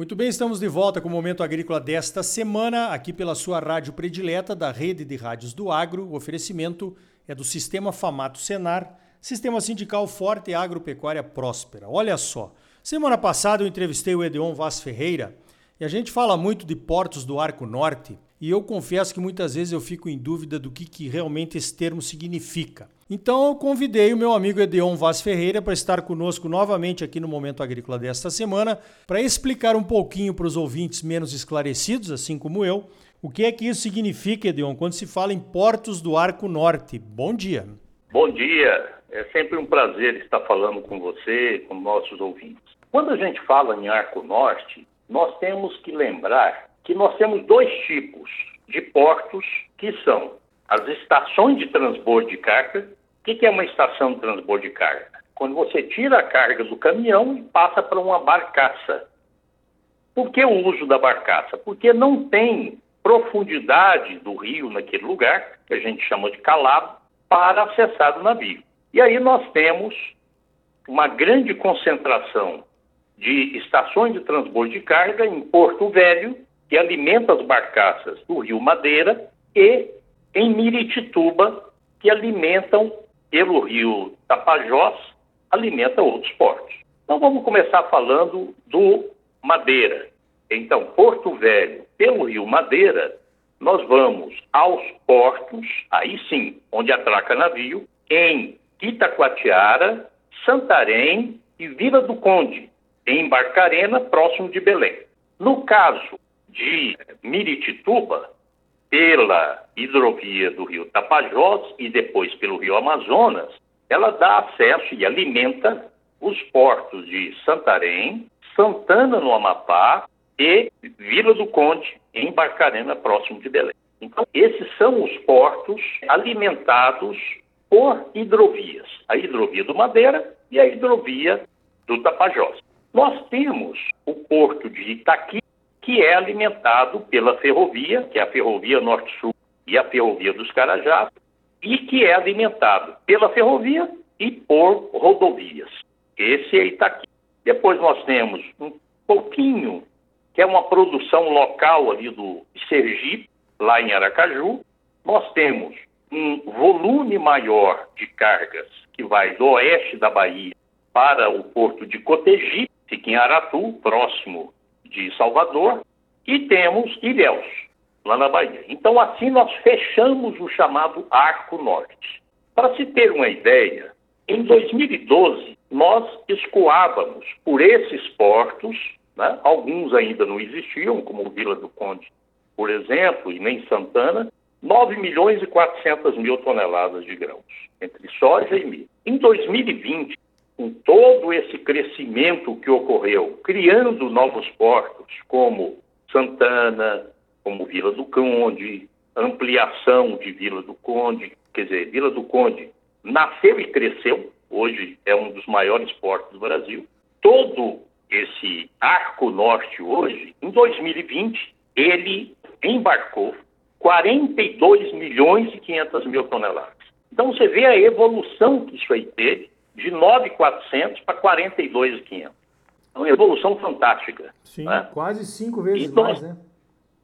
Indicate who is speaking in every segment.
Speaker 1: Muito bem, estamos de volta com o Momento Agrícola desta semana, aqui pela sua rádio predileta da Rede de Rádios do Agro. O oferecimento é do Sistema Famato Senar, Sistema Sindical Forte e Agropecuária Próspera. Olha só, semana passada eu entrevistei o Edeon Vaz Ferreira e a gente fala muito de portos do Arco Norte e eu confesso que muitas vezes eu fico em dúvida do que, que realmente esse termo significa. Então eu convidei o meu amigo Edeon Vaz Ferreira para estar conosco novamente aqui no Momento Agrícola desta semana, para explicar um pouquinho para os ouvintes menos esclarecidos, assim como eu, o que é que isso significa, Edeon, quando se fala em portos do Arco Norte. Bom dia.
Speaker 2: Bom dia. É sempre um prazer estar falando com você, com nossos ouvintes. Quando a gente fala em Arco Norte, nós temos que lembrar que nós temos dois tipos de portos que são as estações de transbordo de carga o que, é uma estação de transbordo de carga? Quando você tira a carga do caminhão e passa para uma barcaça. Por que o uso da barcaça? Porque não tem profundidade do rio naquele lugar, que a gente chama de calado, para acessar o navio. E aí nós temos uma grande concentração de estações de transbordo de carga em Porto Velho, que alimenta as barcaças do Rio Madeira, e em Miritituba, que alimentam pelo rio Tapajós, alimenta outros portos. Então vamos começar falando do Madeira. Então, Porto Velho, pelo rio Madeira, nós vamos aos portos, aí sim, onde atraca navio, em Itacoatiara, Santarém e Vila do Conde, em Barcarena, próximo de Belém. No caso de Miritituba, pela hidrovia do rio Tapajós e depois pelo rio Amazonas, ela dá acesso e alimenta os portos de Santarém, Santana no Amapá e Vila do Conde, em Barcarena, próximo de Belém. Então, esses são os portos alimentados por hidrovias. A hidrovia do Madeira e a hidrovia do Tapajós. Nós temos o porto de Itaqui, que é alimentado pela ferrovia, que é a Ferrovia Norte-Sul e a Ferrovia dos Carajás, e que é alimentado pela ferrovia e por rodovias. Esse é Itaqui. Depois nós temos um pouquinho, que é uma produção local ali do Sergipe, lá em Aracaju. Nós temos um volume maior de cargas que vai do oeste da Bahia para o porto de Cotegipe, fica em Aratu, próximo de Salvador, e temos Ilhéus, lá na Bahia. Então, assim, nós fechamos o chamado Arco Norte. Para se ter uma ideia, em 2012, nós escoávamos por esses portos, né, alguns ainda não existiam, como Vila do Conde, por exemplo, e nem Santana, 9 milhões e 400 mil toneladas de grãos, entre soja e milho. Em 2020, com todo esse crescimento que ocorreu, criando novos portos, como Santana, como Vila do Conde, ampliação de Vila do Conde, quer dizer, Vila do Conde nasceu e cresceu, hoje é um dos maiores portos do Brasil. Todo esse arco norte hoje, em 2020, ele embarcou 42 milhões e 500 mil toneladas. Então você vê a evolução que isso aí teve de 9,400 para 42,500. É uma evolução fantástica.
Speaker 1: Sim, né? quase cinco vezes
Speaker 2: então,
Speaker 1: mais, né?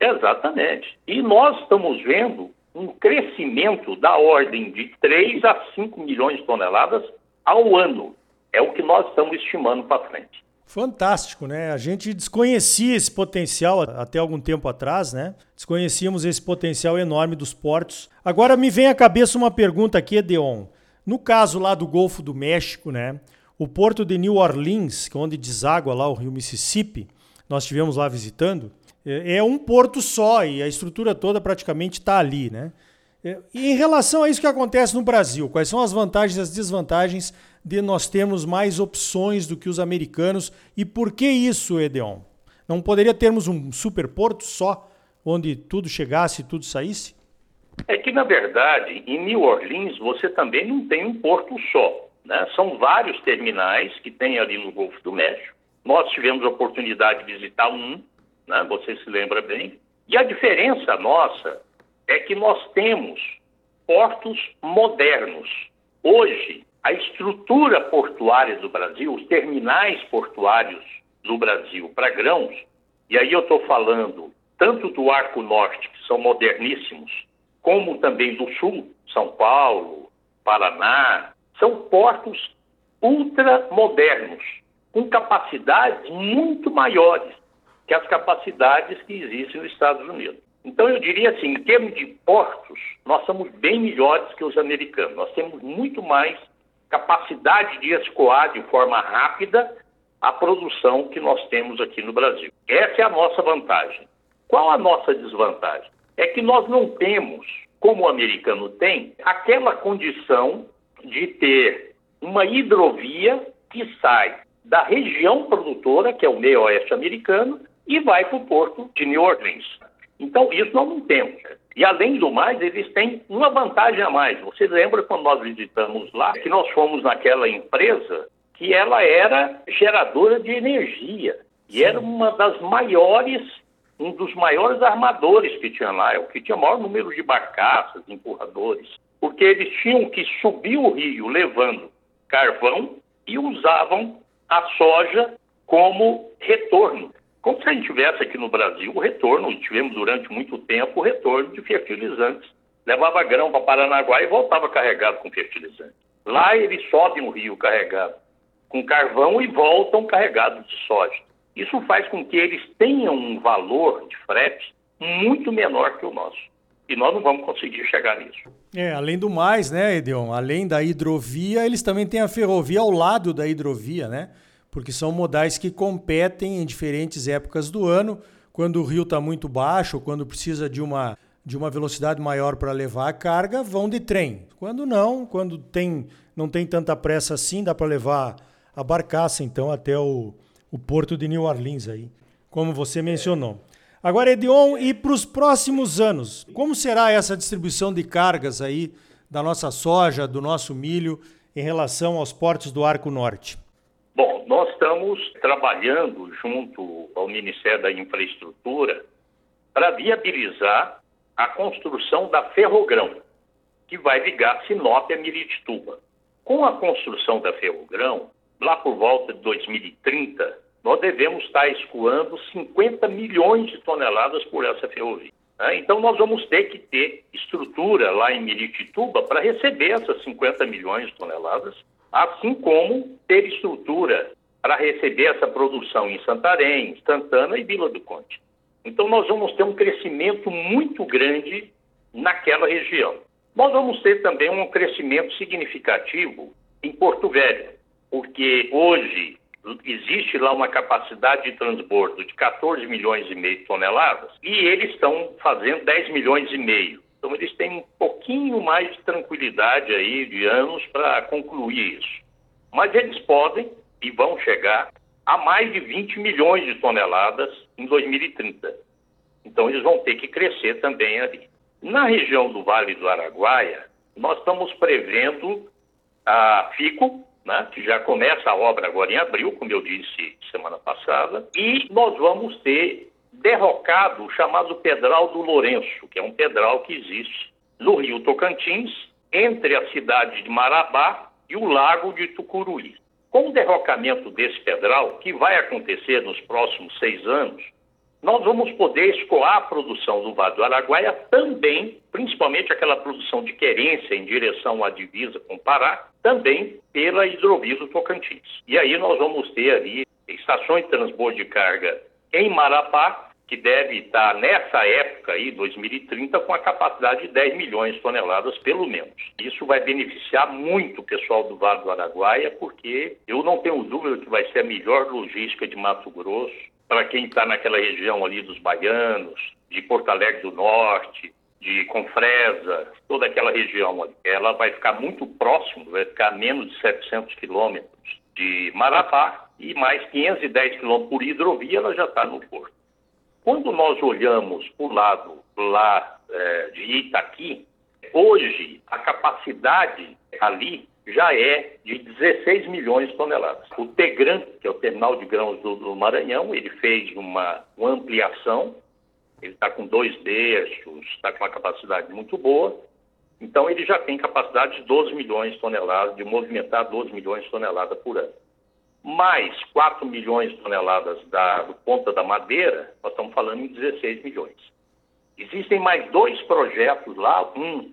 Speaker 2: Exatamente. E nós estamos vendo um crescimento da ordem de 3 a 5 milhões de toneladas ao ano. É o que nós estamos estimando para frente.
Speaker 1: Fantástico, né? A gente desconhecia esse potencial até algum tempo atrás, né? Desconhecíamos esse potencial enorme dos portos. Agora me vem à cabeça uma pergunta aqui, Edeon. No caso lá do Golfo do México, né? O porto de New Orleans, é onde deságua lá o rio Mississippi, nós estivemos lá visitando, é, é um porto só e a estrutura toda praticamente está ali, né? É, e em relação a isso que acontece no Brasil, quais são as vantagens e as desvantagens de nós termos mais opções do que os americanos e por que isso, Edeon? Não poderia termos um superporto só, onde tudo chegasse e tudo saísse?
Speaker 2: É que, na verdade, em New Orleans você também não tem um porto só. Né? São vários terminais que tem ali no Golfo do México. Nós tivemos a oportunidade de visitar um, né? você se lembra bem. E a diferença nossa é que nós temos portos modernos. Hoje, a estrutura portuária do Brasil, os terminais portuários do Brasil para grãos, e aí eu estou falando tanto do Arco Norte, que são moderníssimos, como também do Sul, São Paulo, Paraná, são portos ultramodernos, com capacidades muito maiores que as capacidades que existem nos Estados Unidos. Então, eu diria assim, em termos de portos, nós somos bem melhores que os americanos. Nós temos muito mais capacidade de escoar de forma rápida a produção que nós temos aqui no Brasil. Essa é a nossa vantagem. Qual a nossa desvantagem? É que nós não temos, como o americano tem, aquela condição de ter uma hidrovia que sai da região produtora, que é o meio oeste americano, e vai para o porto de New Orleans. Então, isso nós não temos. E, além do mais, eles têm uma vantagem a mais. Você lembra quando nós visitamos lá, que nós fomos naquela empresa que ela era geradora de energia. E era uma das maiores, um dos maiores armadores que tinha lá, é o que tinha maior número de barcaças, empurradores. Porque eles tinham que subir o rio levando carvão e usavam a soja como retorno. Como se a gente tivesse aqui no Brasil o retorno, tivemos durante muito tempo o retorno de fertilizantes. Levava grão para Paranaguá e voltava carregado com fertilizante. Lá eles sobem o rio carregado com carvão e voltam carregados de soja. Isso faz com que eles tenham um valor de frete muito menor que o nosso. E nós não vamos conseguir chegar nisso.
Speaker 1: É, além do mais, né, Edeon? Além da hidrovia, eles também têm a ferrovia ao lado da hidrovia, né? Porque são modais que competem em diferentes épocas do ano, quando o rio está muito baixo, quando precisa de uma, de uma velocidade maior para levar a carga, vão de trem. Quando não, quando tem, não tem tanta pressa assim, dá para levar a barcaça, então, até o, o porto de New Orleans aí, como você mencionou. Agora, Edion, e para os próximos anos, como será essa distribuição de cargas aí da nossa soja, do nosso milho, em relação aos portos do Arco Norte?
Speaker 2: Bom, nós estamos trabalhando junto ao Ministério da Infraestrutura para viabilizar a construção da Ferrogrão, que vai ligar Sinop a Miritituba. Com a construção da Ferrogrão, lá por volta de 2030, nós devemos estar escoando 50 milhões de toneladas por essa ferrovia. Né? Então, nós vamos ter que ter estrutura lá em Miritituba para receber essas 50 milhões de toneladas, assim como ter estrutura para receber essa produção em Santarém, Santana e Vila do Conde. Então, nós vamos ter um crescimento muito grande naquela região. Nós vamos ter também um crescimento significativo em Porto Velho porque hoje existe lá uma capacidade de transbordo de 14 milhões e meio de toneladas e eles estão fazendo 10 milhões e meio. Então eles têm um pouquinho mais de tranquilidade aí de anos para concluir isso. Mas eles podem e vão chegar a mais de 20 milhões de toneladas em 2030. Então eles vão ter que crescer também ali. Na região do Vale do Araguaia, nós estamos prevendo a FICO, né, que já começa a obra agora em abril, como eu disse semana passada, e nós vamos ter derrocado o chamado Pedral do Lourenço, que é um pedral que existe no rio Tocantins, entre a cidade de Marabá e o lago de Tucuruí. Com o derrocamento desse pedral, que vai acontecer nos próximos seis anos, nós vamos poder escoar a produção do Vale do Araguaia também, principalmente aquela produção de querência em direção à divisa com o Pará, também pela hidrovia do Tocantins. E aí nós vamos ter ali estações de transbordo de carga em Marapá, que deve estar nessa época aí, 2030, com a capacidade de 10 milhões de toneladas, pelo menos. Isso vai beneficiar muito o pessoal do Vale do Araguaia, porque eu não tenho dúvida que vai ser a melhor logística de Mato Grosso, para quem está naquela região ali dos baianos, de Porto Alegre do Norte, de Confresa, toda aquela região ali. Ela vai ficar muito próximo, vai ficar a menos de 700 quilômetros de Marapá e mais 510 quilômetros por hidrovia, ela já está no porto. Quando nós olhamos para o lado lá é, de Itaqui, hoje a capacidade ali já é de 16 milhões de toneladas. O Tegran, que é o terminal de grãos do, do Maranhão, ele fez uma, uma ampliação, ele está com dois berços, está com uma capacidade muito boa, então ele já tem capacidade de 12 milhões de toneladas, de movimentar 12 milhões de toneladas por ano. mais 4 milhões de toneladas da, do Ponta da Madeira, nós estamos falando em 16 milhões. Existem mais dois projetos lá, um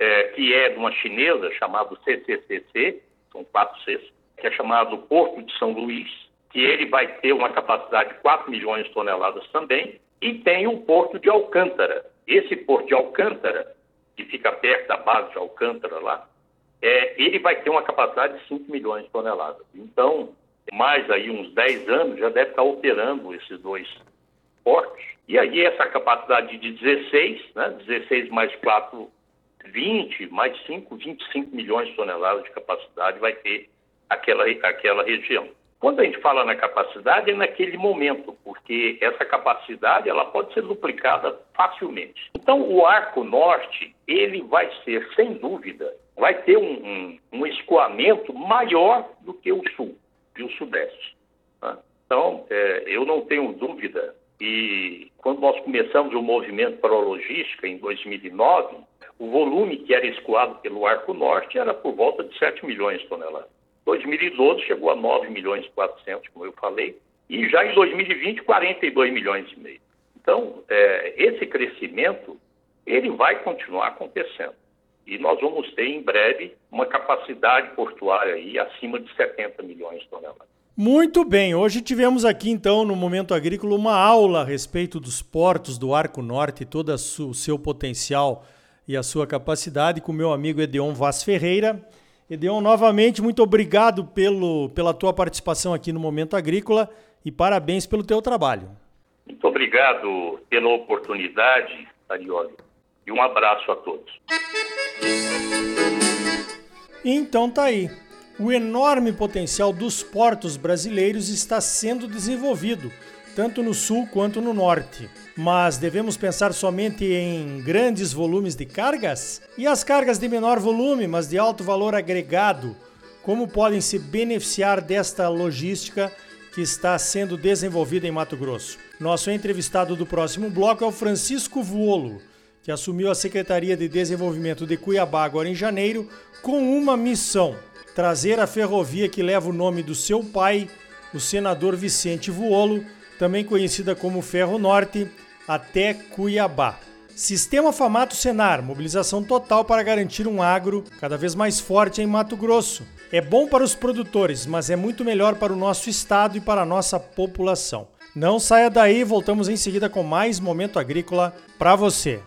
Speaker 2: é, que é de uma chinesa chamado CCCC, são quatro Cs, que é chamado Porto de São Luís, que ele vai ter uma capacidade de 4 milhões de toneladas também, e tem o Porto de Alcântara. Esse Porto de Alcântara, que fica perto da base de Alcântara lá, é, ele vai ter uma capacidade de 5 milhões de toneladas. Então, mais aí uns 10 anos, já deve estar operando esses dois portos. E aí essa capacidade de 16, né, 16 mais 4, 20, mais 5, 25 milhões de toneladas de capacidade vai ter aquela, aquela região. Quando a gente fala na capacidade, é naquele momento, porque essa capacidade ela pode ser duplicada facilmente. Então, o arco norte, ele vai ser, sem dúvida, vai ter um, um, um escoamento maior do que o sul e o sudeste. Né? Então, é, eu não tenho dúvida, e quando nós começamos o movimento para a logística, em 2009, o volume que era escoado pelo arco norte era por volta de 7 milhões de toneladas. 2012 chegou a 9 milhões e 400, como eu falei, e já em 2020, 42 milhões e meio. Então, é, esse crescimento, ele vai continuar acontecendo. E nós vamos ter, em breve, uma capacidade portuária aí acima de 70 milhões de toneladas.
Speaker 1: Muito bem, hoje tivemos aqui então no Momento Agrícola uma aula a respeito dos portos do Arco Norte, todo o seu potencial e a sua capacidade com o meu amigo Edeon Vaz Ferreira. Edeon, novamente, muito obrigado pelo, pela tua participação aqui no Momento Agrícola e parabéns pelo teu trabalho.
Speaker 2: Muito obrigado pela oportunidade, Arioli, e um abraço a todos.
Speaker 1: Então tá aí. O enorme potencial dos portos brasileiros está sendo desenvolvido, tanto no sul quanto no norte. Mas devemos pensar somente em grandes volumes de cargas? E as cargas de menor volume, mas de alto valor agregado, como podem se beneficiar desta logística que está sendo desenvolvida em Mato Grosso? Nosso entrevistado do próximo bloco é o Francisco Vuolo, que assumiu a Secretaria de Desenvolvimento de Cuiabá agora em janeiro, com uma missão: trazer a ferrovia que leva o nome do seu pai, o senador Vicente Vuolo também conhecida como Ferro Norte, até Cuiabá. Sistema Famato Senar, mobilização total para garantir um agro cada vez mais forte em Mato Grosso. É bom para os produtores, mas é muito melhor para o nosso estado e para a nossa população. Não saia daí, voltamos em seguida com mais momento agrícola para você.